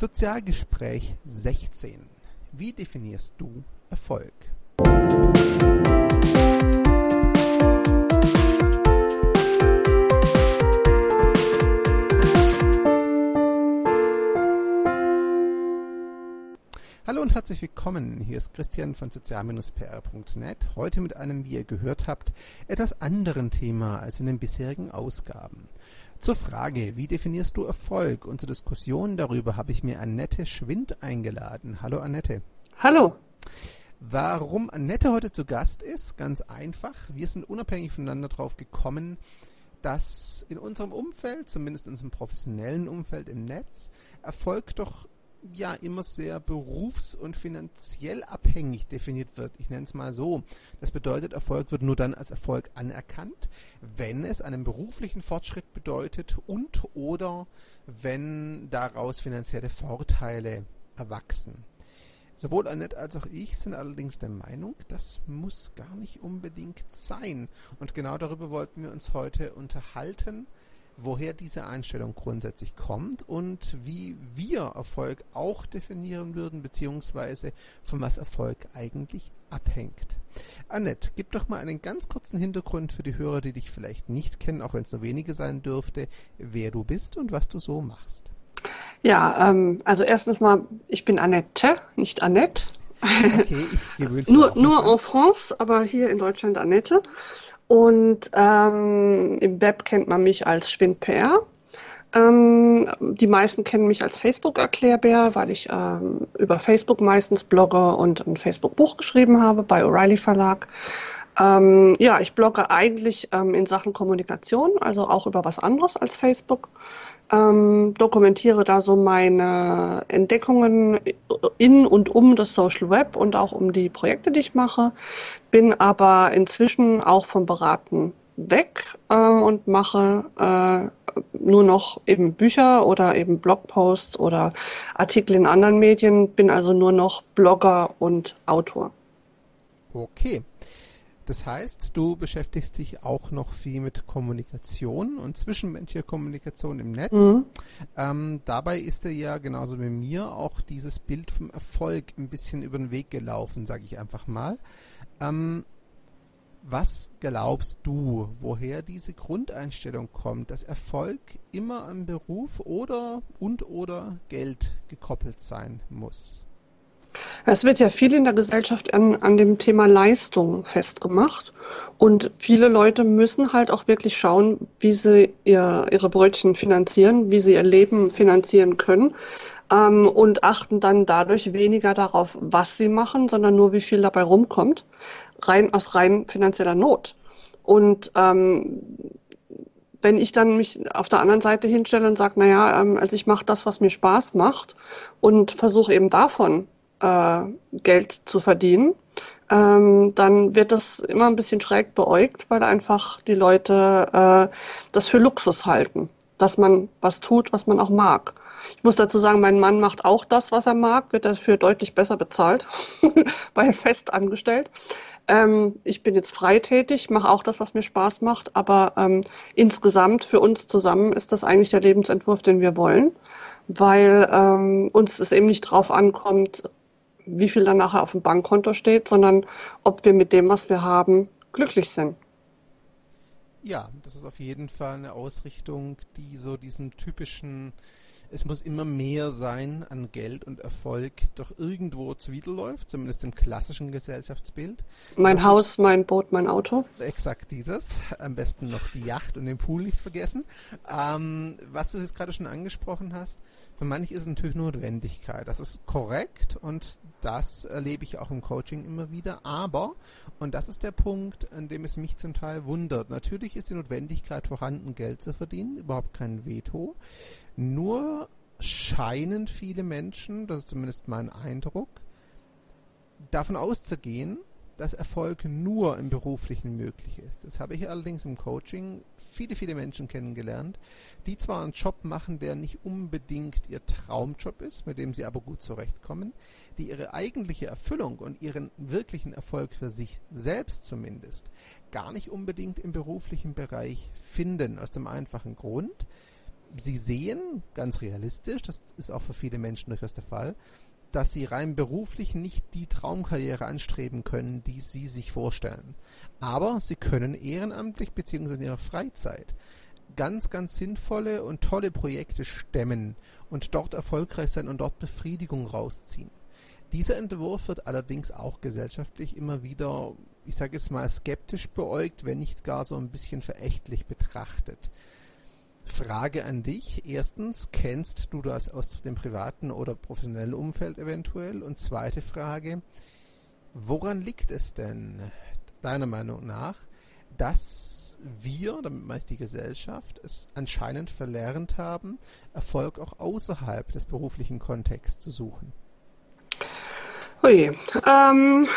Sozialgespräch 16. Wie definierst du Erfolg? Hallo und herzlich willkommen. Hier ist Christian von sozial-pr.net. Heute mit einem, wie ihr gehört habt, etwas anderen Thema als in den bisherigen Ausgaben. Zur Frage, wie definierst du Erfolg und zur Diskussion darüber habe ich mir Annette Schwind eingeladen. Hallo Annette. Hallo. Warum Annette heute zu Gast ist? Ganz einfach. Wir sind unabhängig voneinander drauf gekommen, dass in unserem Umfeld, zumindest in unserem professionellen Umfeld im Netz, Erfolg doch ja immer sehr berufs- und finanziell abhängig definiert wird. Ich nenne es mal so. Das bedeutet, Erfolg wird nur dann als Erfolg anerkannt, wenn es einen beruflichen Fortschritt bedeutet und oder wenn daraus finanzielle Vorteile erwachsen. Sowohl Annette als auch ich sind allerdings der Meinung, das muss gar nicht unbedingt sein. Und genau darüber wollten wir uns heute unterhalten woher diese Einstellung grundsätzlich kommt und wie wir Erfolg auch definieren würden, beziehungsweise von was Erfolg eigentlich abhängt. Annette, gib doch mal einen ganz kurzen Hintergrund für die Hörer, die dich vielleicht nicht kennen, auch wenn es nur wenige sein dürfte, wer du bist und was du so machst. Ja, ähm, also erstens mal, ich bin Annette, nicht Annette. Okay, nur nur en France, aber hier in Deutschland Annette. Und ähm, im Web kennt man mich als SchwindPR. Ähm, die meisten kennen mich als Facebook-Erklärbär, weil ich ähm, über Facebook meistens blogge und ein Facebook-Buch geschrieben habe bei O'Reilly Verlag. Ähm, ja, ich blogge eigentlich ähm, in Sachen Kommunikation, also auch über was anderes als Facebook ähm, dokumentiere da so meine Entdeckungen in und um das Social Web und auch um die Projekte, die ich mache, bin aber inzwischen auch vom Beraten weg äh, und mache äh, nur noch eben Bücher oder eben Blogposts oder Artikel in anderen Medien, bin also nur noch Blogger und Autor. Okay. Das heißt, du beschäftigst dich auch noch viel mit Kommunikation und zwischenmenschlicher Kommunikation im Netz. Mhm. Ähm, dabei ist dir ja genauso wie mir auch dieses Bild vom Erfolg ein bisschen über den Weg gelaufen, sage ich einfach mal. Ähm, was glaubst du, woher diese Grundeinstellung kommt, dass Erfolg immer an Beruf oder und oder Geld gekoppelt sein muss? Es wird ja viel in der Gesellschaft an, an dem Thema Leistung festgemacht. Und viele Leute müssen halt auch wirklich schauen, wie sie ihr, ihre Brötchen finanzieren, wie sie ihr Leben finanzieren können. Ähm, und achten dann dadurch weniger darauf, was sie machen, sondern nur, wie viel dabei rumkommt. Rein aus rein finanzieller Not. Und ähm, wenn ich dann mich auf der anderen Seite hinstelle und sage, naja, ähm, also ich mache das, was mir Spaß macht und versuche eben davon äh, Geld zu verdienen, ähm, dann wird das immer ein bisschen schräg beäugt, weil einfach die Leute äh, das für Luxus halten, dass man was tut, was man auch mag. Ich muss dazu sagen, mein Mann macht auch das, was er mag, wird dafür deutlich besser bezahlt, weil fest angestellt. Ähm, ich bin jetzt freitätig, mache auch das, was mir Spaß macht, aber ähm, insgesamt für uns zusammen ist das eigentlich der Lebensentwurf, den wir wollen, weil ähm, uns es eben nicht drauf ankommt, wie viel dann nachher auf dem Bankkonto steht, sondern ob wir mit dem, was wir haben, glücklich sind. Ja, das ist auf jeden Fall eine Ausrichtung, die so diesen typischen, es muss immer mehr sein an Geld und Erfolg, doch irgendwo zuwiderläuft, zumindest im klassischen Gesellschaftsbild. Mein das Haus, mein Boot, mein Auto. Exakt dieses. Am besten noch die Yacht und den Pool nicht vergessen. Ähm, was du jetzt gerade schon angesprochen hast, für manche ist es natürlich Notwendigkeit. Das ist korrekt und das erlebe ich auch im Coaching immer wieder. Aber, und das ist der Punkt, an dem es mich zum Teil wundert. Natürlich ist die Notwendigkeit vorhanden, Geld zu verdienen, überhaupt kein Veto. Nur scheinen viele Menschen, das ist zumindest mein Eindruck, davon auszugehen, dass Erfolg nur im Beruflichen möglich ist. Das habe ich allerdings im Coaching viele, viele Menschen kennengelernt, die zwar einen Job machen, der nicht unbedingt ihr Traumjob ist, mit dem sie aber gut zurechtkommen, die ihre eigentliche Erfüllung und ihren wirklichen Erfolg für sich selbst zumindest gar nicht unbedingt im beruflichen Bereich finden. Aus dem einfachen Grund, sie sehen, ganz realistisch, das ist auch für viele Menschen durchaus der Fall, dass sie rein beruflich nicht die Traumkarriere anstreben können, die sie sich vorstellen. Aber sie können ehrenamtlich bzw. in ihrer Freizeit ganz, ganz sinnvolle und tolle Projekte stemmen und dort erfolgreich sein und dort Befriedigung rausziehen. Dieser Entwurf wird allerdings auch gesellschaftlich immer wieder, ich sage es mal, skeptisch beäugt, wenn nicht gar so ein bisschen verächtlich betrachtet. Frage an dich. Erstens, kennst du das aus dem privaten oder professionellen Umfeld eventuell? Und zweite Frage, woran liegt es denn deiner Meinung nach, dass wir, damit meine ich die Gesellschaft, es anscheinend verlernt haben, Erfolg auch außerhalb des beruflichen Kontexts zu suchen? Ui, ähm,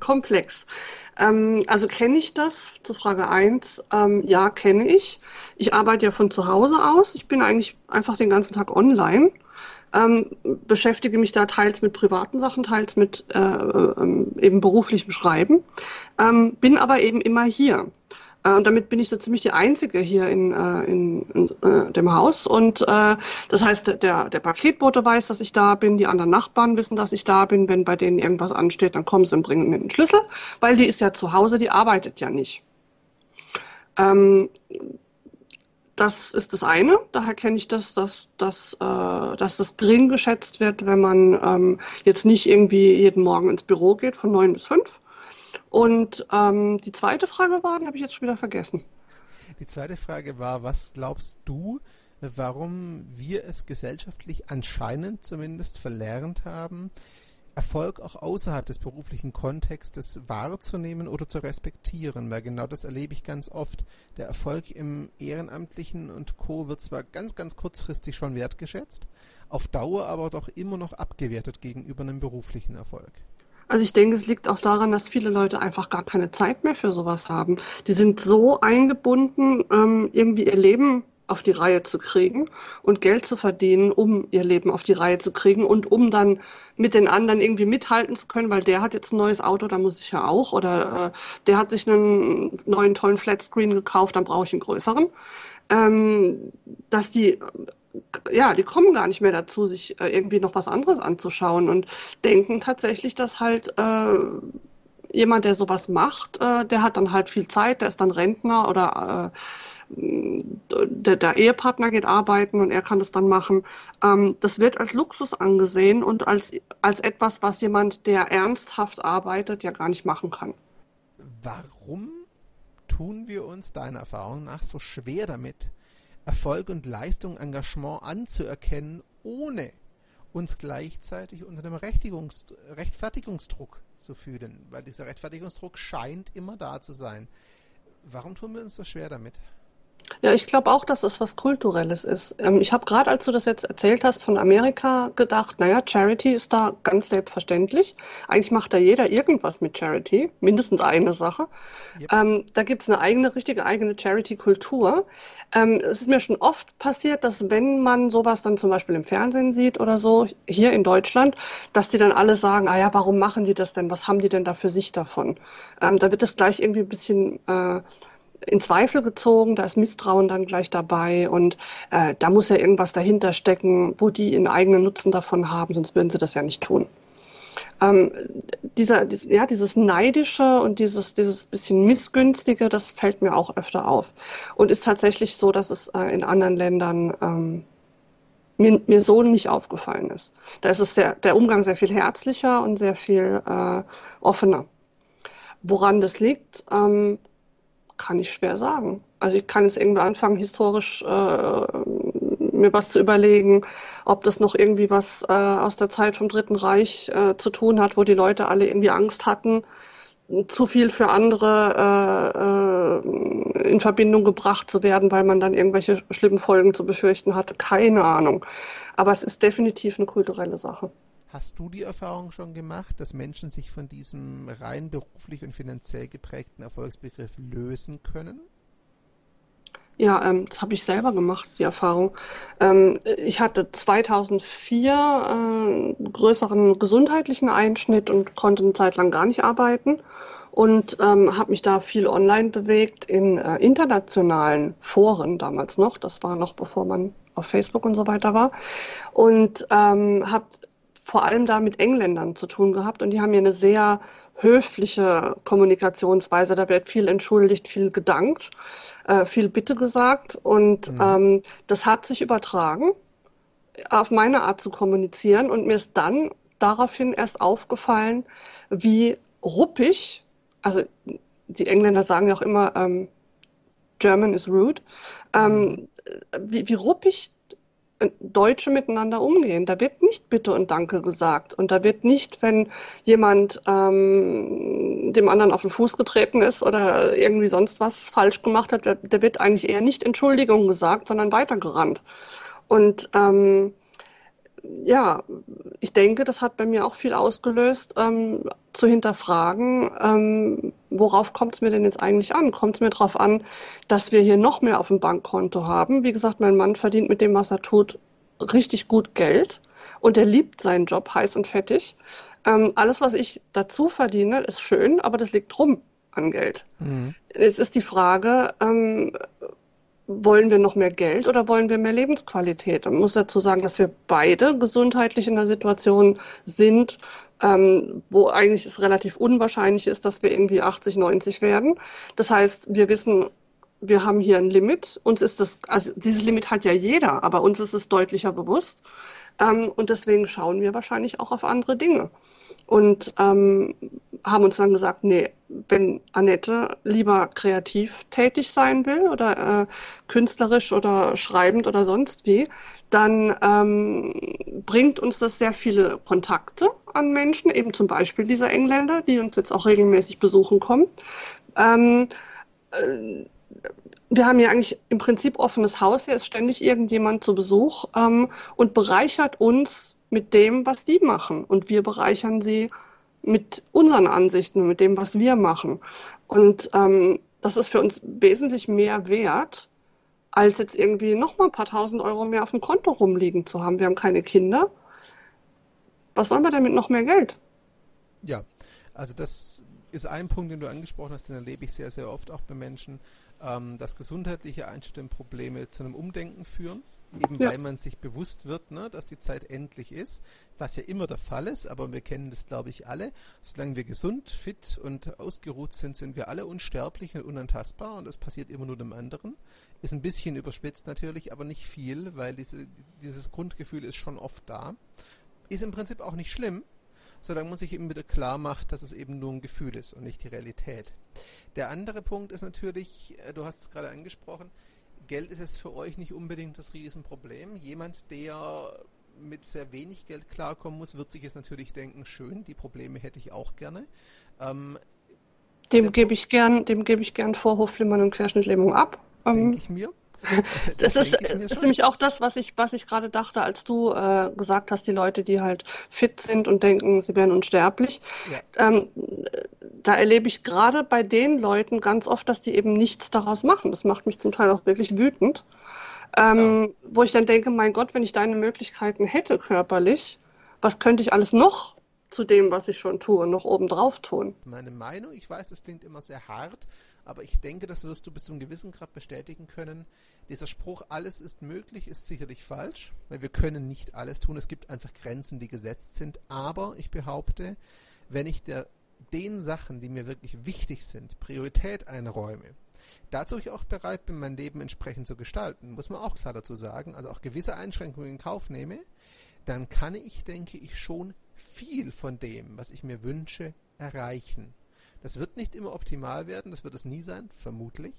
komplex. Ähm, also kenne ich das? Zur Frage 1. Ähm, ja, kenne ich. Ich arbeite ja von zu Hause aus. Ich bin eigentlich einfach den ganzen Tag online. Ähm, beschäftige mich da teils mit privaten Sachen, teils mit äh, äh, eben beruflichem Schreiben, ähm, bin aber eben immer hier. Äh, und damit bin ich so ziemlich die Einzige hier in, äh, in, in äh, dem Haus. Und äh, das heißt, der, der Paketbote weiß, dass ich da bin, die anderen Nachbarn wissen, dass ich da bin. Wenn bei denen irgendwas ansteht, dann kommen sie und bringen mir den Schlüssel, weil die ist ja zu Hause, die arbeitet ja nicht. Ähm, das ist das eine. Daher kenne ich das, dass, dass, äh, dass das gering geschätzt wird, wenn man ähm, jetzt nicht irgendwie jeden Morgen ins Büro geht von neun bis fünf und ähm, die zweite Frage war, die habe ich jetzt schon wieder vergessen. Die zweite Frage war, was glaubst du, warum wir es gesellschaftlich anscheinend zumindest verlernt haben, Erfolg auch außerhalb des beruflichen Kontextes wahrzunehmen oder zu respektieren, weil genau das erlebe ich ganz oft. Der Erfolg im Ehrenamtlichen und Co. wird zwar ganz, ganz kurzfristig schon wertgeschätzt, auf Dauer aber doch immer noch abgewertet gegenüber einem beruflichen Erfolg. Also ich denke, es liegt auch daran, dass viele Leute einfach gar keine Zeit mehr für sowas haben. Die sind so eingebunden, ähm, irgendwie ihr Leben auf die Reihe zu kriegen und Geld zu verdienen, um ihr Leben auf die Reihe zu kriegen und um dann mit den anderen irgendwie mithalten zu können, weil der hat jetzt ein neues Auto, da muss ich ja auch, oder äh, der hat sich einen neuen tollen Flatscreen gekauft, dann brauche ich einen größeren. Ähm, dass die ja, die kommen gar nicht mehr dazu, sich äh, irgendwie noch was anderes anzuschauen und denken tatsächlich, dass halt äh, jemand, der sowas macht, äh, der hat dann halt viel Zeit, der ist dann Rentner oder äh, der, der Ehepartner geht arbeiten und er kann das dann machen. Ähm, das wird als Luxus angesehen und als, als etwas, was jemand, der ernsthaft arbeitet, ja gar nicht machen kann. Warum tun wir uns deiner Erfahrung nach so schwer damit, Erfolg und Leistung, Engagement anzuerkennen, ohne uns gleichzeitig unter dem Rechtfertigungsdruck zu fühlen, weil dieser Rechtfertigungsdruck scheint immer da zu sein. Warum tun wir uns so schwer damit? Ja, ich glaube auch, dass es was Kulturelles ist. Ähm, ich habe gerade, als du das jetzt erzählt hast von Amerika, gedacht, naja, Charity ist da ganz selbstverständlich. Eigentlich macht da jeder irgendwas mit Charity, mindestens eine Sache. Yep. Ähm, da gibt's eine eigene, richtige eigene Charity-Kultur. Ähm, es ist mir schon oft passiert, dass wenn man sowas dann zum Beispiel im Fernsehen sieht oder so, hier in Deutschland, dass die dann alle sagen, ah ja, warum machen die das denn? Was haben die denn da für sich davon? Ähm, da wird es gleich irgendwie ein bisschen... Äh, in Zweifel gezogen, da ist Misstrauen dann gleich dabei und äh, da muss ja irgendwas dahinter stecken, wo die einen eigenen Nutzen davon haben, sonst würden sie das ja nicht tun. Ähm, dieser, dies, ja, dieses Neidische und dieses, dieses bisschen Missgünstige, das fällt mir auch öfter auf. Und ist tatsächlich so, dass es äh, in anderen Ländern ähm, mir, mir so nicht aufgefallen ist. Da ist es sehr, der Umgang sehr viel herzlicher und sehr viel äh, offener. Woran das liegt, ähm, kann ich schwer sagen. Also ich kann jetzt irgendwie anfangen, historisch äh, mir was zu überlegen, ob das noch irgendwie was äh, aus der Zeit vom Dritten Reich äh, zu tun hat, wo die Leute alle irgendwie Angst hatten, zu viel für andere äh, äh, in Verbindung gebracht zu werden, weil man dann irgendwelche schlimmen Folgen zu befürchten hatte. Keine Ahnung. Aber es ist definitiv eine kulturelle Sache. Hast du die Erfahrung schon gemacht, dass Menschen sich von diesem rein beruflich und finanziell geprägten Erfolgsbegriff lösen können? Ja, ähm, das habe ich selber gemacht, die Erfahrung. Ähm, ich hatte 2004 äh, größeren gesundheitlichen Einschnitt und konnte eine Zeit lang gar nicht arbeiten und ähm, habe mich da viel online bewegt in äh, internationalen Foren damals noch. Das war noch bevor man auf Facebook und so weiter war. Und ähm, habe vor allem da mit Engländern zu tun gehabt und die haben mir eine sehr höfliche Kommunikationsweise. Da wird viel entschuldigt, viel gedankt, äh, viel Bitte gesagt und mhm. ähm, das hat sich übertragen auf meine Art zu kommunizieren und mir ist dann daraufhin erst aufgefallen, wie ruppig, also die Engländer sagen ja auch immer, ähm, German is rude, ähm, mhm. wie, wie ruppig Deutsche miteinander umgehen. Da wird nicht Bitte und Danke gesagt. Und da wird nicht, wenn jemand ähm, dem anderen auf den Fuß getreten ist oder irgendwie sonst was falsch gemacht hat, da, da wird eigentlich eher nicht Entschuldigung gesagt, sondern weitergerannt. Und ähm, ja, ich denke, das hat bei mir auch viel ausgelöst, ähm, zu hinterfragen, ähm, worauf kommt es mir denn jetzt eigentlich an? Kommt es mir darauf an, dass wir hier noch mehr auf dem Bankkonto haben? Wie gesagt, mein Mann verdient mit dem, was er tut, richtig gut Geld und er liebt seinen Job heiß und fettig. Ähm, alles, was ich dazu verdiene, ist schön, aber das liegt rum an Geld. Mhm. Es ist die Frage, ähm, wollen wir noch mehr Geld oder wollen wir mehr Lebensqualität? Man muss dazu sagen, dass wir beide gesundheitlich in einer Situation sind, ähm, wo eigentlich es relativ unwahrscheinlich ist, dass wir irgendwie 80, 90 werden. Das heißt, wir wissen, wir haben hier ein Limit. Uns ist das, also dieses Limit hat ja jeder, aber uns ist es deutlicher bewusst. Ähm, und deswegen schauen wir wahrscheinlich auch auf andere Dinge. Und ähm, haben uns dann gesagt, nee, wenn Annette lieber kreativ tätig sein will oder äh, künstlerisch oder schreibend oder sonst wie, dann ähm, bringt uns das sehr viele Kontakte an Menschen, eben zum Beispiel dieser Engländer, die uns jetzt auch regelmäßig besuchen kommen. Ähm, äh, wir haben ja eigentlich im Prinzip offenes Haus, hier ist ständig irgendjemand zu Besuch ähm, und bereichert uns mit dem, was die machen. Und wir bereichern sie mit unseren Ansichten, mit dem, was wir machen. Und ähm, das ist für uns wesentlich mehr wert, als jetzt irgendwie nochmal ein paar tausend Euro mehr auf dem Konto rumliegen zu haben. Wir haben keine Kinder. Was sollen wir denn mit noch mehr Geld? Ja, also das ist ein Punkt, den du angesprochen hast, den erlebe ich sehr, sehr oft auch bei Menschen, ähm, dass gesundheitliche Einstellungsprobleme zu einem Umdenken führen eben ja. weil man sich bewusst wird, ne, dass die Zeit endlich ist, was ja immer der Fall ist, aber wir kennen das, glaube ich, alle. Solange wir gesund, fit und ausgeruht sind, sind wir alle unsterblich und unantastbar und das passiert immer nur dem anderen. Ist ein bisschen überspitzt natürlich, aber nicht viel, weil diese, dieses Grundgefühl ist schon oft da. Ist im Prinzip auch nicht schlimm, solange man sich eben wieder klar macht, dass es eben nur ein Gefühl ist und nicht die Realität. Der andere Punkt ist natürlich, äh, du hast es gerade angesprochen, Geld ist jetzt für euch nicht unbedingt das Riesenproblem. Jemand, der mit sehr wenig Geld klarkommen muss, wird sich jetzt natürlich denken, schön, die Probleme hätte ich auch gerne. Ähm, dem gebe ich gern, dem gebe ich gern Vorhofflimmern und Querschnittlähmung ab. Denke ähm, ich mir. Das, das ist, ist nämlich auch das, was ich, was ich gerade dachte, als du äh, gesagt hast, die Leute, die halt fit sind und denken, sie wären unsterblich. Ja. Ähm, da erlebe ich gerade bei den Leuten ganz oft, dass die eben nichts daraus machen. Das macht mich zum Teil auch wirklich wütend. Ähm, ja. Wo ich dann denke, mein Gott, wenn ich deine Möglichkeiten hätte körperlich, was könnte ich alles noch zu dem, was ich schon tue, noch obendrauf tun? Meine Meinung, ich weiß, es klingt immer sehr hart, aber ich denke, das wirst du bis zu einem gewissen Grad bestätigen können. Dieser Spruch, alles ist möglich, ist sicherlich falsch, weil wir können nicht alles tun. Es gibt einfach Grenzen, die gesetzt sind. Aber ich behaupte, wenn ich der, den Sachen, die mir wirklich wichtig sind, Priorität einräume, dazu ich auch bereit bin, mein Leben entsprechend zu gestalten, muss man auch klar dazu sagen, also auch gewisse Einschränkungen in Kauf nehme, dann kann ich, denke ich, schon viel von dem, was ich mir wünsche, erreichen. Das wird nicht immer optimal werden, das wird es nie sein, vermutlich.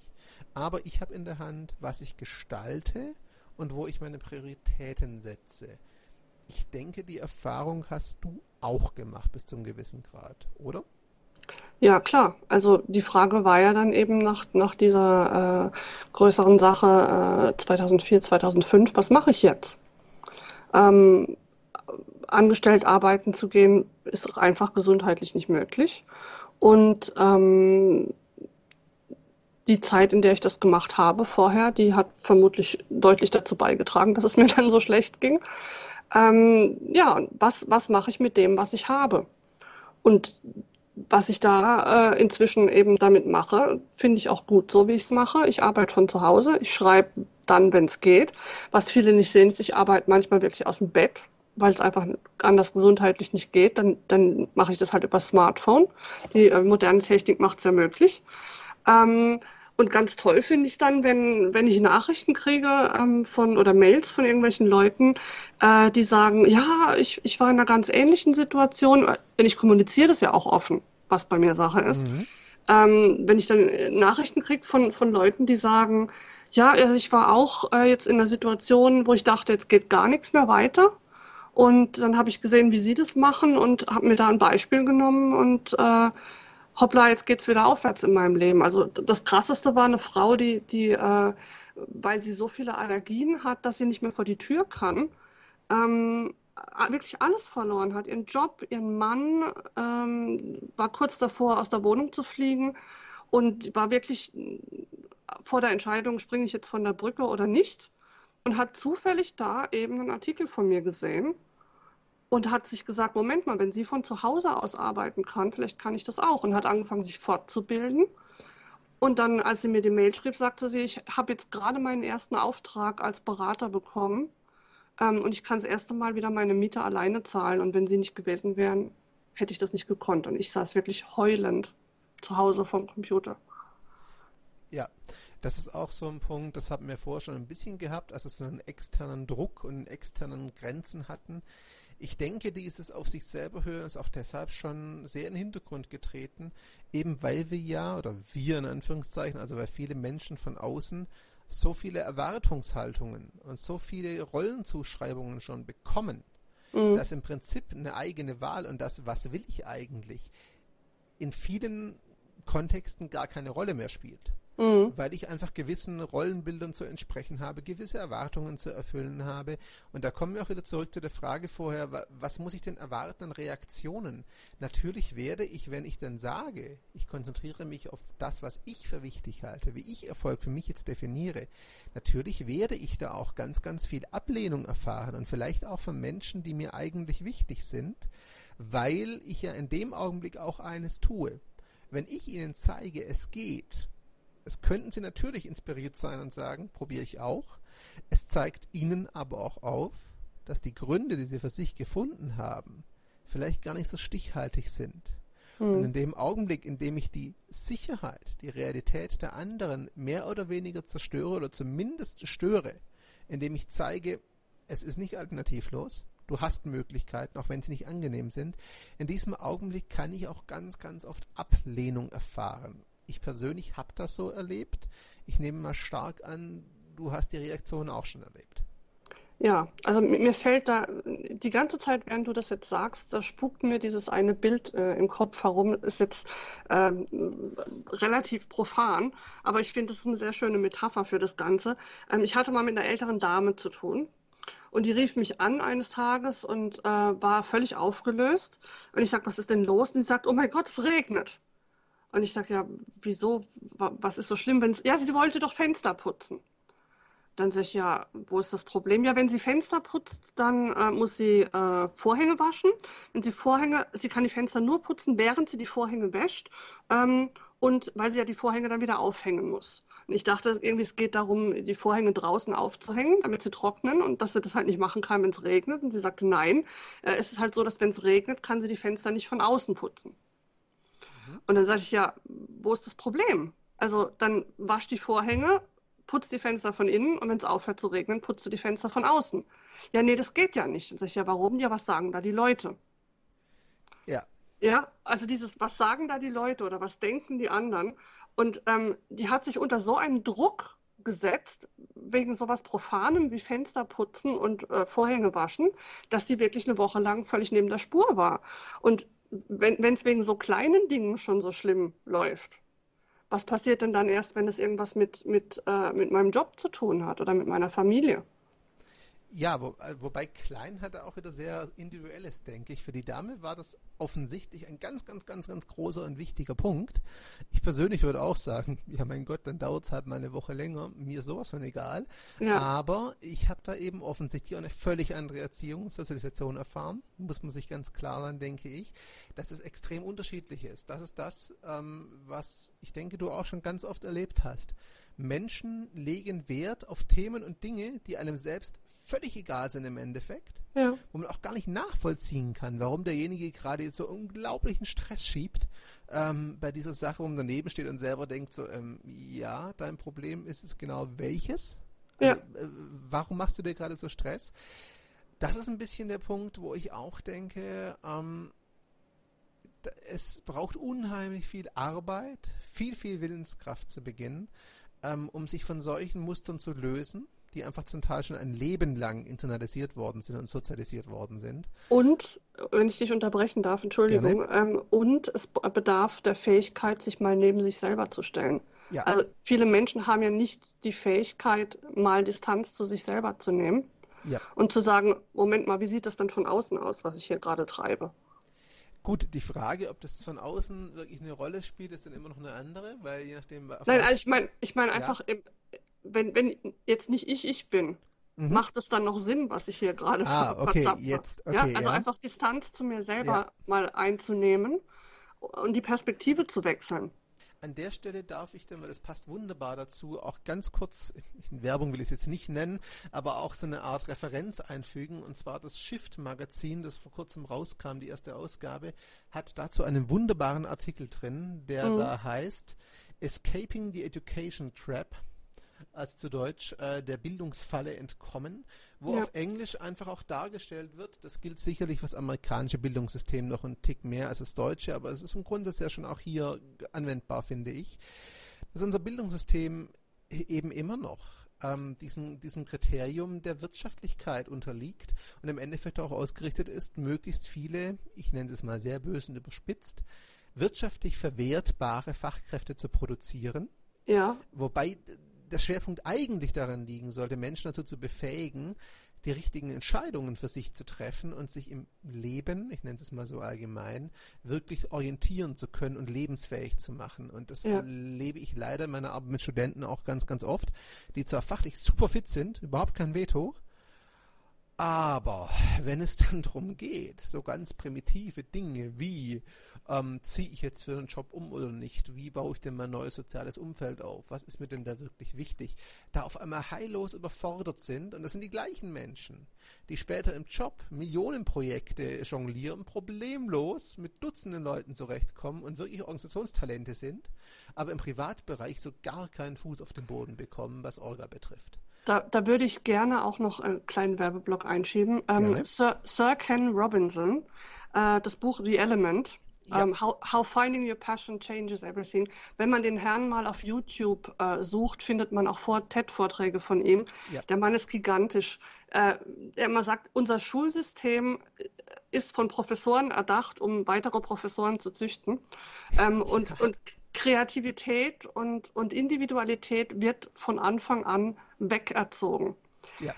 Aber ich habe in der Hand, was ich gestalte und wo ich meine Prioritäten setze. Ich denke, die Erfahrung hast du auch gemacht bis zum gewissen Grad, oder? Ja, klar. Also die Frage war ja dann eben nach, nach dieser äh, größeren Sache äh, 2004, 2005, was mache ich jetzt? Ähm, angestellt arbeiten zu gehen, ist einfach gesundheitlich nicht möglich. Und ähm, die Zeit, in der ich das gemacht habe vorher, die hat vermutlich deutlich dazu beigetragen, dass es mir dann so schlecht ging. Ähm, ja, was, was mache ich mit dem, was ich habe? Und was ich da äh, inzwischen eben damit mache, finde ich auch gut, so wie ich es mache. Ich arbeite von zu Hause, ich schreibe dann, wenn es geht. Was viele nicht sehen, ist, ich arbeite manchmal wirklich aus dem Bett, weil es einfach anders gesundheitlich nicht geht. Dann, dann mache ich das halt über Smartphone. Die äh, moderne Technik macht es ja möglich. Ähm, und ganz toll finde ich dann, wenn, wenn ich Nachrichten kriege ähm, von oder Mails von irgendwelchen Leuten, äh, die sagen, ja, ich, ich war in einer ganz ähnlichen Situation. Denn ich kommuniziere das ja auch offen, was bei mir Sache ist. Mhm. Ähm, wenn ich dann Nachrichten kriege von, von Leuten, die sagen, ja, also ich war auch äh, jetzt in einer Situation, wo ich dachte, jetzt geht gar nichts mehr weiter. Und dann habe ich gesehen, wie sie das machen und habe mir da ein Beispiel genommen und äh, hoppla, jetzt geht's wieder aufwärts in meinem Leben. Also das Krasseste war eine Frau, die, die äh, weil sie so viele Allergien hat, dass sie nicht mehr vor die Tür kann, ähm, wirklich alles verloren hat. Ihren Job, ihren Mann, ähm, war kurz davor, aus der Wohnung zu fliegen und war wirklich vor der Entscheidung, springe ich jetzt von der Brücke oder nicht. Und hat zufällig da eben einen Artikel von mir gesehen und hat sich gesagt, Moment mal, wenn sie von zu Hause aus arbeiten kann, vielleicht kann ich das auch. Und hat angefangen, sich fortzubilden. Und dann, als sie mir die Mail schrieb, sagte sie, ich habe jetzt gerade meinen ersten Auftrag als Berater bekommen ähm, und ich kann das erste Mal wieder meine Miete alleine zahlen. Und wenn sie nicht gewesen wären, hätte ich das nicht gekonnt. Und ich saß wirklich heulend zu Hause vom Computer. Ja, das ist auch so ein Punkt, das haben wir vorher schon ein bisschen gehabt, als wir so einen externen Druck und externen Grenzen hatten. Ich denke, dieses auf sich selber hören ist auch deshalb schon sehr in den Hintergrund getreten, eben weil wir ja, oder wir in Anführungszeichen, also weil viele Menschen von außen so viele Erwartungshaltungen und so viele Rollenzuschreibungen schon bekommen, mhm. dass im Prinzip eine eigene Wahl und das, was will ich eigentlich, in vielen Kontexten gar keine Rolle mehr spielt mhm. weil ich einfach gewissen Rollenbildern zu entsprechen habe, gewisse Erwartungen zu erfüllen habe. Und da kommen wir auch wieder zurück zu der Frage vorher, was muss ich denn erwarten an Reaktionen? Natürlich werde ich, wenn ich dann sage, ich konzentriere mich auf das, was ich für wichtig halte, wie ich Erfolg für mich jetzt definiere, natürlich werde ich da auch ganz, ganz viel Ablehnung erfahren und vielleicht auch von Menschen, die mir eigentlich wichtig sind, weil ich ja in dem Augenblick auch eines tue. Wenn ich ihnen zeige, es geht, es könnten sie natürlich inspiriert sein und sagen, probiere ich auch. Es zeigt ihnen aber auch auf, dass die Gründe, die sie für sich gefunden haben, vielleicht gar nicht so stichhaltig sind. Mhm. Und in dem Augenblick, in dem ich die Sicherheit, die Realität der anderen mehr oder weniger zerstöre oder zumindest störe, indem ich zeige, es ist nicht alternativlos, du hast Möglichkeiten, auch wenn sie nicht angenehm sind, in diesem Augenblick kann ich auch ganz, ganz oft Ablehnung erfahren. Ich persönlich habe das so erlebt. Ich nehme mal stark an, du hast die Reaktion auch schon erlebt. Ja, also mir fällt da die ganze Zeit, während du das jetzt sagst, da spukt mir dieses eine Bild äh, im Kopf herum. Ist jetzt ähm, relativ profan, aber ich finde, es ist eine sehr schöne Metapher für das Ganze. Ähm, ich hatte mal mit einer älteren Dame zu tun und die rief mich an eines Tages und äh, war völlig aufgelöst. Und ich sag, was ist denn los? Und sie sagt, oh mein Gott, es regnet. Und ich sage, ja, wieso, was ist so schlimm, wenn es, ja, sie wollte doch Fenster putzen. Dann sage ich, ja, wo ist das Problem? Ja, wenn sie Fenster putzt, dann äh, muss sie äh, Vorhänge waschen. Wenn sie Vorhänge, sie kann die Fenster nur putzen, während sie die Vorhänge wäscht. Ähm, und weil sie ja die Vorhänge dann wieder aufhängen muss. Und ich dachte irgendwie, es geht darum, die Vorhänge draußen aufzuhängen, damit sie trocknen und dass sie das halt nicht machen kann, wenn es regnet. Und sie sagte, nein, äh, es ist halt so, dass wenn es regnet, kann sie die Fenster nicht von außen putzen. Und dann sage ich, ja, wo ist das Problem? Also dann wasch die Vorhänge, putz die Fenster von innen und wenn es aufhört zu regnen, putzt du die Fenster von außen. Ja, nee, das geht ja nicht. Dann sage ich, ja, warum? Ja, was sagen da die Leute? Ja. Ja, also dieses, was sagen da die Leute oder was denken die anderen? Und ähm, die hat sich unter so einen Druck gesetzt, wegen sowas Profanem wie Fenster putzen und äh, Vorhänge waschen, dass die wirklich eine Woche lang völlig neben der Spur war. Und wenn es wegen so kleinen Dingen schon so schlimm läuft, was passiert denn dann erst, wenn es irgendwas mit, mit, äh, mit meinem Job zu tun hat oder mit meiner Familie? Ja, wo, äh, wobei Klein hatte auch wieder sehr individuelles, denke ich. Für die Dame war das offensichtlich ein ganz, ganz, ganz, ganz großer und wichtiger Punkt. Ich persönlich würde auch sagen, ja mein Gott, dann dauert es halt mal eine Woche länger. Mir ist sowas von egal. Ja. Aber ich habe da eben offensichtlich auch eine völlig andere Erziehung, Sozialisation erfahren. Muss man sich ganz klar sein, denke ich, dass es extrem unterschiedlich ist. Das ist das, ähm, was ich denke, du auch schon ganz oft erlebt hast Menschen legen Wert auf Themen und Dinge, die einem selbst völlig egal sind im Endeffekt, Ja. wo man auch gar nicht nachvollziehen kann, warum derjenige gerade jetzt so unglaublichen Stress schiebt ähm, bei dieser Sache, wo man daneben steht und selber denkt so, ähm, ja, dein Problem ist es genau welches? Ja. Also, äh, warum machst du dir gerade so Stress? Das ist ein bisschen der Punkt, wo ich auch denke, ähm, es braucht unheimlich viel Arbeit, viel, viel Willenskraft zu Beginn, ähm, um sich von solchen Mustern zu lösen, die einfach zum Teil schon ein Leben lang internalisiert worden sind und sozialisiert worden sind. Und, wenn ich dich unterbrechen darf, Entschuldigung, ähm, und es bedarf der Fähigkeit, sich mal neben sich selber zu stellen. Ja, Also viele Menschen haben ja nicht die Fähigkeit, mal Distanz zu sich selber zu nehmen ja. und zu sagen, Moment mal, wie sieht das denn von außen aus, was ich hier gerade treibe? Gut, die Frage, ob das von außen wirklich eine Rolle spielt, ist dann immer noch eine andere, weil je nachdem, Nein, also ich meine, ich meine Ja. einfach, im, wenn, wenn jetzt nicht ich ich bin, Mhm. macht es dann noch Sinn, was ich hier gerade Ah, okay, jetzt, Ja, okay, also ja. einfach Distanz zu mir selber Ja. mal einzunehmen und die Perspektive zu wechseln. An der Stelle darf ich dann, weil das passt wunderbar dazu, auch ganz kurz, in Werbung will ich es jetzt nicht nennen, aber auch so eine Art Referenz einfügen. Und zwar das Shift-Magazin, das vor kurzem rauskam, die erste Ausgabe, hat dazu einen wunderbaren Artikel drin, der Mhm. da heißt Escaping the Education Trap. Als zu Deutsch äh, der Bildungsfalle entkommen, wo Ja. auf Englisch einfach auch dargestellt wird, das gilt sicherlich fürs amerikanische Bildungssystem noch einen Tick mehr als das deutsche, aber es ist im Grundsatz ja schon auch hier anwendbar, finde ich, dass unser Bildungssystem eben immer noch ähm, diesem, diesem Kriterium der Wirtschaftlichkeit unterliegt und im Endeffekt auch ausgerichtet ist, möglichst viele, ich nenne es mal sehr böse und überspitzt, wirtschaftlich verwertbare Fachkräfte zu produzieren, Ja, Wobei der Schwerpunkt eigentlich daran liegen sollte, Menschen dazu zu befähigen, die richtigen Entscheidungen für sich zu treffen und sich im Leben, ich nenne es mal so allgemein, wirklich orientieren zu können und lebensfähig zu machen. Und das Ja. erlebe ich leider in meiner Arbeit mit Studenten auch ganz, ganz oft, die zwar fachlich super fit sind, überhaupt kein Veto, aber wenn es dann darum geht, so ganz primitive Dinge wie, ähm, ziehe ich jetzt für einen Job um oder nicht, wie baue ich denn mein neues soziales Umfeld auf, was ist mir denn da wirklich wichtig, da auf einmal heillos überfordert sind, und das sind die gleichen Menschen, die später im Job Millionenprojekte jonglieren, problemlos mit Dutzenden Leuten zurechtkommen und wirklich Organisationstalente sind, aber im Privatbereich so gar keinen Fuß auf den Boden bekommen, was Orga betrifft. Da, da würde ich gerne auch noch einen kleinen Werbeblock einschieben. Ähm. Sir, Sir Ken Robinson, äh, das Buch The Element. Ja. ähm, how, how Finding Your Passion Changes Everything. Wenn man den Herrn mal auf YouTube äh, sucht, findet man auch vor TED-Vorträge von ihm. Ja. Der Mann ist gigantisch. Äh, der immer sagt, unser Schulsystem äh, ist von Professoren erdacht, um weitere Professoren zu züchten. Ähm, und, und Kreativität und, und Individualität wird von Anfang an wegerzogen. Ja.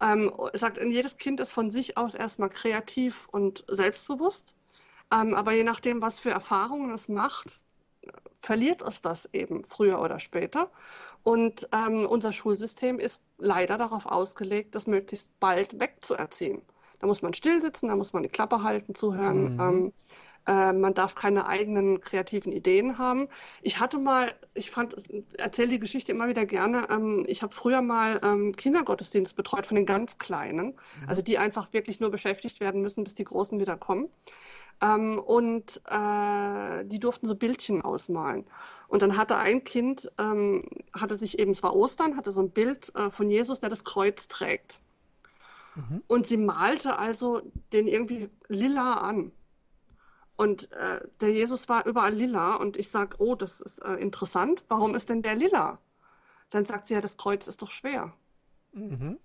Ähm, sagt, jedes Kind ist von sich aus erstmal kreativ und selbstbewusst. Ähm, aber je nachdem, was für Erfahrungen es macht, verliert es das eben früher oder später. Und ähm, unser Schulsystem ist leider darauf ausgelegt, das möglichst bald wegzuerziehen. Da muss man still sitzen, da muss man die Klappe halten, zuhören. Mhm. Ähm, äh, man darf keine eigenen kreativen Ideen haben. Ich hatte mal, ich fand, erzähle die Geschichte immer wieder gerne. Ähm, ich habe früher mal ähm, Kindergottesdienst betreut von den ganz Kleinen, also die einfach wirklich nur beschäftigt werden müssen, bis die Großen wieder kommen. Ähm, und äh, die durften so Bildchen ausmalen. Und dann hatte ein Kind, ähm, hatte sich eben, es war Ostern, hatte so ein Bild äh, von Jesus, der das Kreuz trägt. Mhm. Und sie malte also den irgendwie lila an. Und äh, der Jesus war überall lila. Und ich sag, oh, das ist äh, interessant. Warum ist denn der lila? Dann sagt sie, ja, das Kreuz ist doch schwer. Mhm.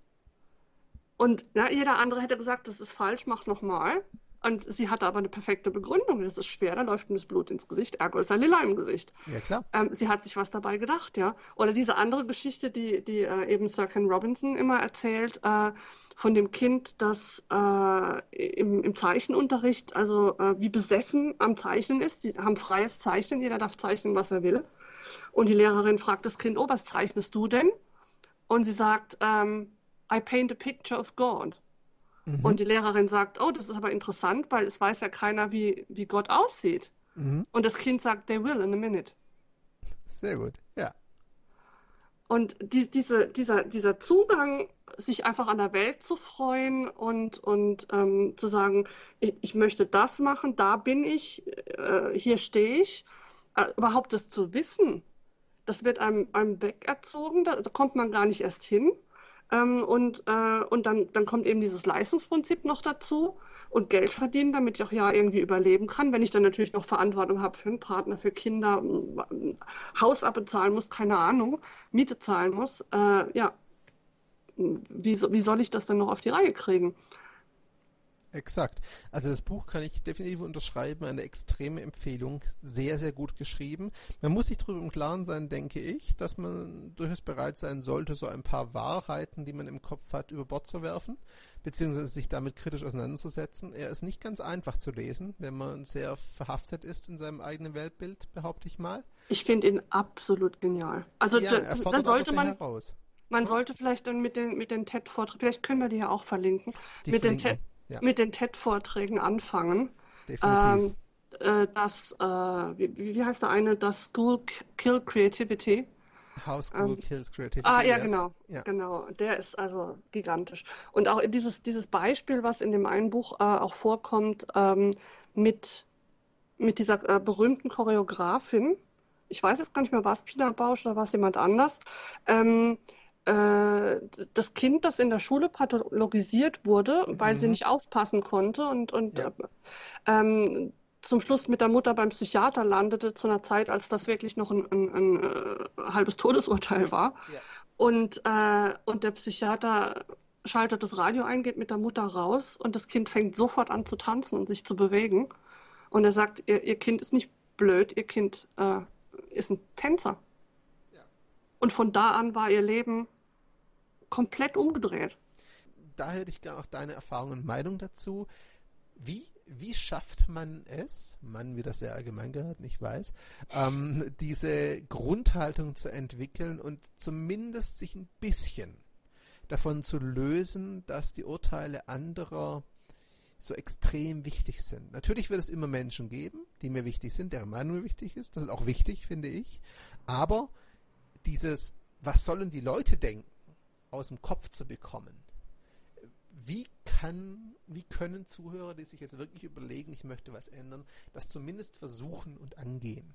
Und na, jeder andere hätte gesagt, das ist falsch, mach's nochmal. Und sie hatte aber eine perfekte Begründung. Das ist schwer, da läuft ihm das Blut ins Gesicht, ergo ist er lila im Gesicht. Ja, klar. Ähm, sie hat sich was dabei gedacht, ja. Oder diese andere Geschichte, die, die äh, eben Sir Ken Robinson immer erzählt, äh, von dem Kind, das äh, im, im Zeichenunterricht, also äh, wie besessen am Zeichnen ist. Die haben freies Zeichnen, jeder darf zeichnen, was er will. Und die Lehrerin fragt das Kind, oh, was zeichnest du denn? Und sie sagt, ähm, I paint a picture of God. Mhm. Und die Lehrerin sagt, oh, das ist aber interessant, weil es weiß ja keiner, wie, wie Gott aussieht. Mhm. Und das Kind sagt, they will in a minute. Sehr gut. Ja. Und die, diese, dieser, dieser Zugang, sich einfach an der Welt zu freuen und, und ähm, zu sagen, ich, ich möchte das machen, da bin ich, äh, hier stehe ich, äh, überhaupt das zu wissen, das wird einem, einem wegerzogen, da, da kommt man gar nicht erst hin. Ähm, und äh, und dann, dann kommt eben dieses Leistungsprinzip noch dazu und Geld verdienen, damit ich auch ja irgendwie überleben kann. Wenn ich dann natürlich noch Verantwortung habe für einen Partner, für Kinder, Haus abbezahlen muss, keine Ahnung, Miete zahlen muss, äh, ja, wie, wie soll ich das denn noch auf die Reihe kriegen? Exakt. Also das Buch kann ich definitiv unterschreiben, eine extreme Empfehlung, sehr, sehr gut geschrieben. Man muss sich darüber im Klaren sein, denke ich, dass man durchaus bereit sein sollte, so ein paar Wahrheiten, die man im Kopf hat, über Bord zu werfen, beziehungsweise sich damit kritisch auseinanderzusetzen. Er ist nicht ganz einfach zu lesen, wenn man sehr verhaftet ist in seinem eigenen Weltbild, behaupte ich mal. Ich finde ihn absolut genial. Also ja, er dann sollte man heraus. Man sollte vielleicht dann mit den, mit den TED-Vorträgen, vielleicht können wir die ja auch verlinken, die mit verlinken. den TED ja. mit den TED-Vorträgen anfangen. Definitiv. Ähm, äh, das, äh, wie, wie heißt der eine? Das School Kill Creativity. How School ähm, Kills Creativity. Ah, ja, genau. Ja. Genau. Der ist also gigantisch. Und auch dieses, dieses Beispiel, was in dem einen Buch äh, auch vorkommt, ähm, mit, mit dieser äh, berühmten Choreografin. Ich weiß jetzt gar nicht mehr, war es Pina Bausch oder war es jemand anders? Ähm, äh, das Kind, das in der Schule pathologisiert wurde, weil mhm. sie nicht aufpassen konnte und, und ja. ähm, zum Schluss mit der Mutter beim Psychiater landete, zu einer Zeit, als das wirklich noch ein, ein, ein, ein äh, halbes Todesurteil war. Ja. Und, äh, und der Psychiater schaltet das Radio ein, geht mit der Mutter raus und das Kind fängt sofort an zu tanzen und sich zu bewegen. Und er sagt, ihr, ihr Kind ist nicht blöd, ihr Kind äh, ist ein Tänzer. Und von da an war ihr Leben komplett umgedreht. Da hätte ich gerne auch deine Erfahrung und Meinung dazu. Wie, wie schafft man es, Mann, wie das sehr allgemein gehört, ich weiß, ähm, diese Grundhaltung zu entwickeln und zumindest sich ein bisschen davon zu lösen, dass die Urteile anderer so extrem wichtig sind. Natürlich wird es immer Menschen geben, die mir wichtig sind, deren Meinung mir wichtig ist. Das ist auch wichtig, finde ich. Aber dieses, was sollen die Leute denken, aus dem Kopf zu bekommen. Wie kann, wie können Zuhörer, die sich jetzt wirklich überlegen, ich möchte was ändern, das zumindest versuchen und angehen?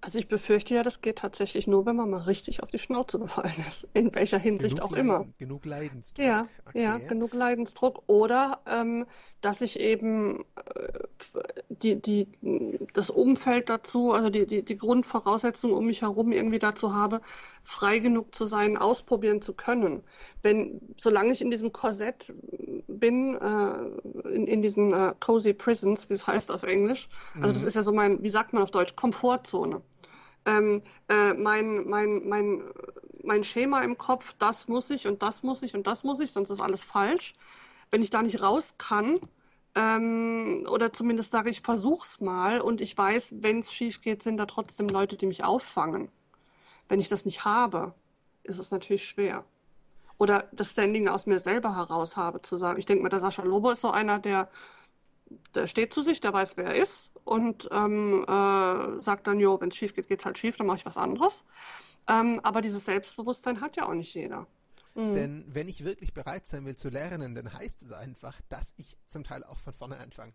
Also ich befürchte ja, das geht tatsächlich nur, wenn man mal richtig auf die Schnauze gefallen ist, in welcher Hinsicht genug auch Leiden, immer. Genug Leidensdruck. Ja, okay. ja, genug Leidensdruck. Oder ähm, dass ich eben äh, die, die, das Umfeld dazu, also die, die, die Grundvoraussetzungen um mich herum irgendwie dazu habe, frei genug zu sein, ausprobieren zu können. Wenn, solange ich in diesem Korsett bin, äh, in, in diesen äh, cozy prisons, wie es heißt auf Englisch, also das mhm. ist ja so mein, wie sagt man auf Deutsch, Komfortzone ähm, äh, mein, mein, mein, mein Schema im Kopf, das muss ich und das muss ich und das muss ich, sonst ist alles falsch. Wenn ich da nicht raus kann, ähm, oder zumindest sage ich, versuch's mal und ich weiß, wenn es schief geht, sind da trotzdem Leute, die mich auffangen. Wenn ich das nicht habe, ist es natürlich schwer. Oder das Standing aus mir selber heraus habe, zu sagen, ich denke mal, der Sascha Lobo ist so einer, der, der steht zu sich, der weiß, wer er ist und ähm, äh, sagt dann, jo, wenn es schief geht, geht es halt schief, dann mache ich was anderes. Ähm, aber dieses Selbstbewusstsein hat ja auch nicht jeder. Mhm. Denn wenn ich wirklich bereit sein will zu lernen, dann heißt es einfach, dass ich zum Teil auch von vorne anfange.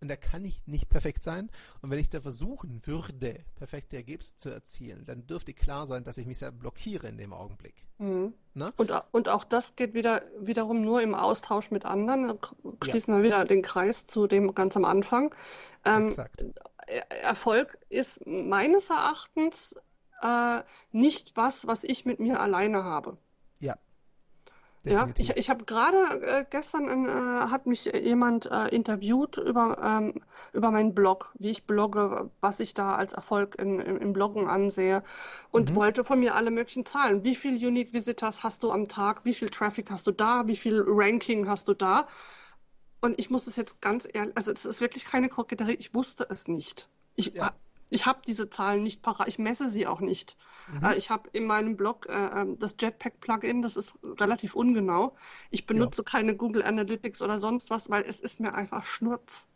Und da kann ich nicht perfekt sein. Und wenn ich da versuchen würde, perfekte Ergebnisse zu erzielen, dann dürfte klar sein, dass ich mich sehr blockiere in dem Augenblick. Mhm. Und, und auch das geht wieder wiederum nur im Austausch mit anderen. Schließen ja. wir wieder den Kreis zu dem ganz am Anfang. Ähm, Exakt. Erfolg ist meines Erachtens äh, nicht was, was ich mit mir alleine habe. Definitiv. Ja, ich, ich habe gerade äh, gestern äh, hat mich jemand äh, interviewt über ähm, über meinen Blog, wie ich blogge, was ich da als Erfolg in, im, im Bloggen ansehe und mhm. wollte von mir alle möglichen Zahlen. Wie viel Unique Visitors hast du am Tag? Wie viel Traffic hast du da? Wie viel Ranking hast du da? Und ich muss es jetzt ganz ehrlich, also es ist wirklich keine Koketterie. Ich wusste es nicht. Ich ja. Ich habe diese Zahlen nicht parat, ich messe sie auch nicht. Mhm. Äh, ich habe in meinem Blog äh, ähm, das Jetpack-Plugin, das ist relativ ungenau. Ich benutze ja. keine Google Analytics oder sonst was, weil es ist mir einfach Schnurz.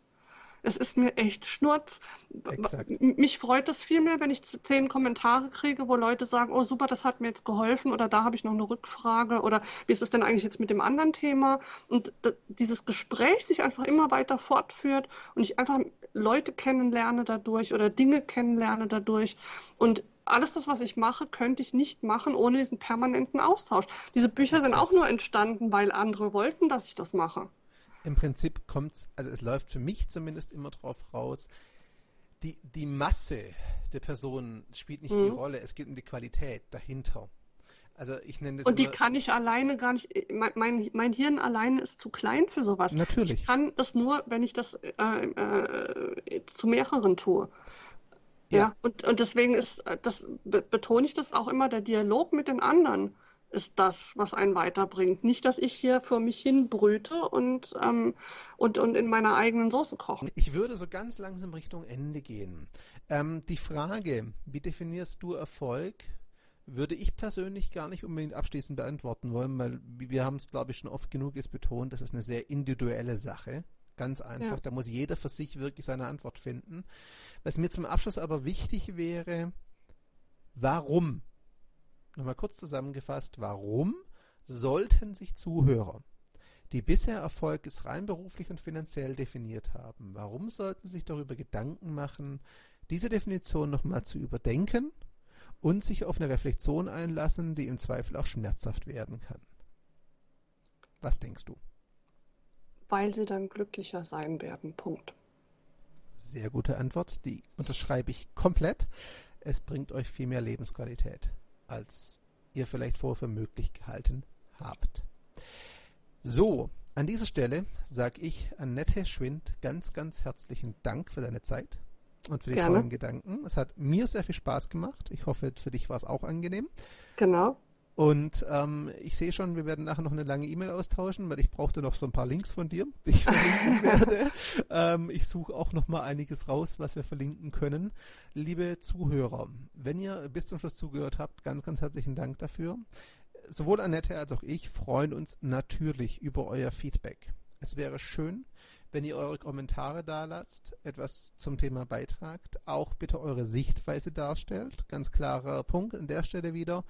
Es ist mir echt Schnurz. Exakt. Mich freut es viel mehr, wenn ich zehn Kommentare kriege, wo Leute sagen, oh super, das hat mir jetzt geholfen oder da habe ich noch eine Rückfrage oder wie ist es denn eigentlich jetzt mit dem anderen Thema? Und dieses Gespräch sich einfach immer weiter fortführt und ich einfach Leute kennenlerne dadurch oder Dinge kennenlerne dadurch und alles das, was ich mache, könnte ich nicht machen ohne diesen permanenten Austausch. Diese Bücher sind auch nur entstanden, weil andere wollten, dass ich das mache. Im Prinzip kommt es, also es läuft für mich zumindest immer drauf raus, die, die Masse der Personen spielt nicht mhm. die Rolle, es geht um die Qualität dahinter. Also ich nenne das Und die kann ich alleine gar nicht, mein, mein, mein Hirn alleine ist zu klein für sowas. Natürlich. Ich kann das nur, wenn ich das äh, äh, zu mehreren tue. Ja, ja, und, und deswegen ist, äh, das betone ich das auch immer, der Dialog mit den anderen ist das, was einen weiterbringt. Nicht, dass ich hier vor mich hin brüte und, ähm, und, und in meiner eigenen Soße koche. Ich würde so ganz langsam Richtung Ende gehen. Ähm, die Frage, wie definierst du Erfolg, würde ich persönlich gar nicht unbedingt abschließend beantworten wollen, weil wir haben es, glaube ich, schon oft genug ist betont, das ist eine sehr individuelle Sache. Ganz einfach. Ja. Da muss jeder für sich wirklich seine Antwort finden. Was mir zum Abschluss aber wichtig wäre, warum? Nochmal kurz zusammengefasst, warum sollten sich Zuhörer, die bisher Erfolg rein beruflich und finanziell definiert haben, warum sollten sich darüber Gedanken machen, diese Definition nochmal zu überdenken und sich auf eine Reflexion einlassen, die im Zweifel auch schmerzhaft werden kann? Was denkst du? weil sie dann glücklicher sein werden. Punkt. Sehr gute Antwort, die unterschreibe ich komplett. Es bringt euch viel mehr Lebensqualität, als ihr vielleicht vorher für möglich gehalten habt. So, an dieser Stelle sage ich Annette Schwind ganz, ganz herzlichen Dank für deine Zeit und für die Gerne. tollen Gedanken. Es hat mir sehr viel Spaß gemacht. Ich hoffe, für dich war es auch angenehm. Genau. Und ähm, ich sehe schon, wir werden nachher noch eine lange E-Mail austauschen, weil ich brauchte noch so ein paar Links von dir, die ich verlinken werde. Ähm, ich suche auch noch mal einiges raus, was wir verlinken können. Liebe Zuhörer, wenn ihr bis zum Schluss zugehört habt, ganz, ganz herzlichen Dank dafür. Sowohl Annette als auch ich freuen uns natürlich über euer Feedback. Es wäre schön, wenn ihr eure Kommentare da lasst, etwas zum Thema beitragt, auch bitte eure Sichtweise darstellt. Ganz klarer Punkt an der Stelle wieder.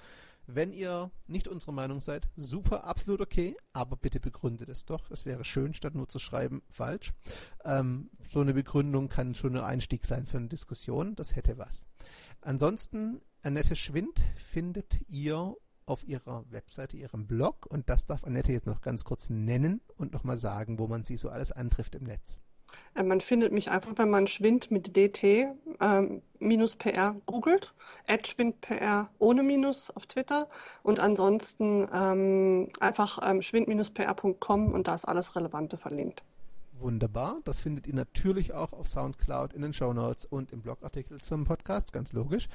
Wenn ihr nicht unserer Meinung seid, super, absolut okay, aber bitte begründet es doch. Es wäre schön, statt nur zu schreiben, falsch. Ähm, so eine Begründung kann schon ein Einstieg sein für eine Diskussion. Das hätte was. Ansonsten, Annette Schwind findet ihr auf ihrer Webseite, ihrem Blog und das darf Annette jetzt noch ganz kurz nennen und nochmal sagen, wo man sie so alles antrifft im Netz. Äh, man findet mich einfach, wenn man Schwind mit DT ähm, minus PR googelt, schwindpr ohne Minus auf Twitter und ansonsten ähm, einfach ähm, schwind-pr.com und da ist alles Relevante verlinkt. Wunderbar. Das findet ihr natürlich auch auf Soundcloud, in den Show Notes und im Blogartikel zum Podcast, ganz logisch.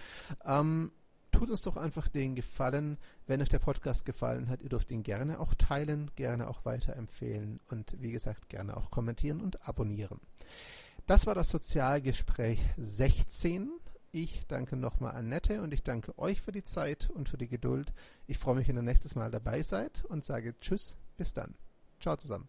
Ähm, tut uns doch einfach den Gefallen, wenn euch der Podcast gefallen hat. Ihr dürft ihn gerne auch teilen, gerne auch weiterempfehlen und wie gesagt gerne auch kommentieren und abonnieren. Das war das Sozialgespräch 16. Ich danke nochmal Annette und ich danke euch für die Zeit und für die Geduld. Ich freue mich, wenn ihr nächstes Mal dabei seid und sage Tschüss, bis dann. Ciao zusammen.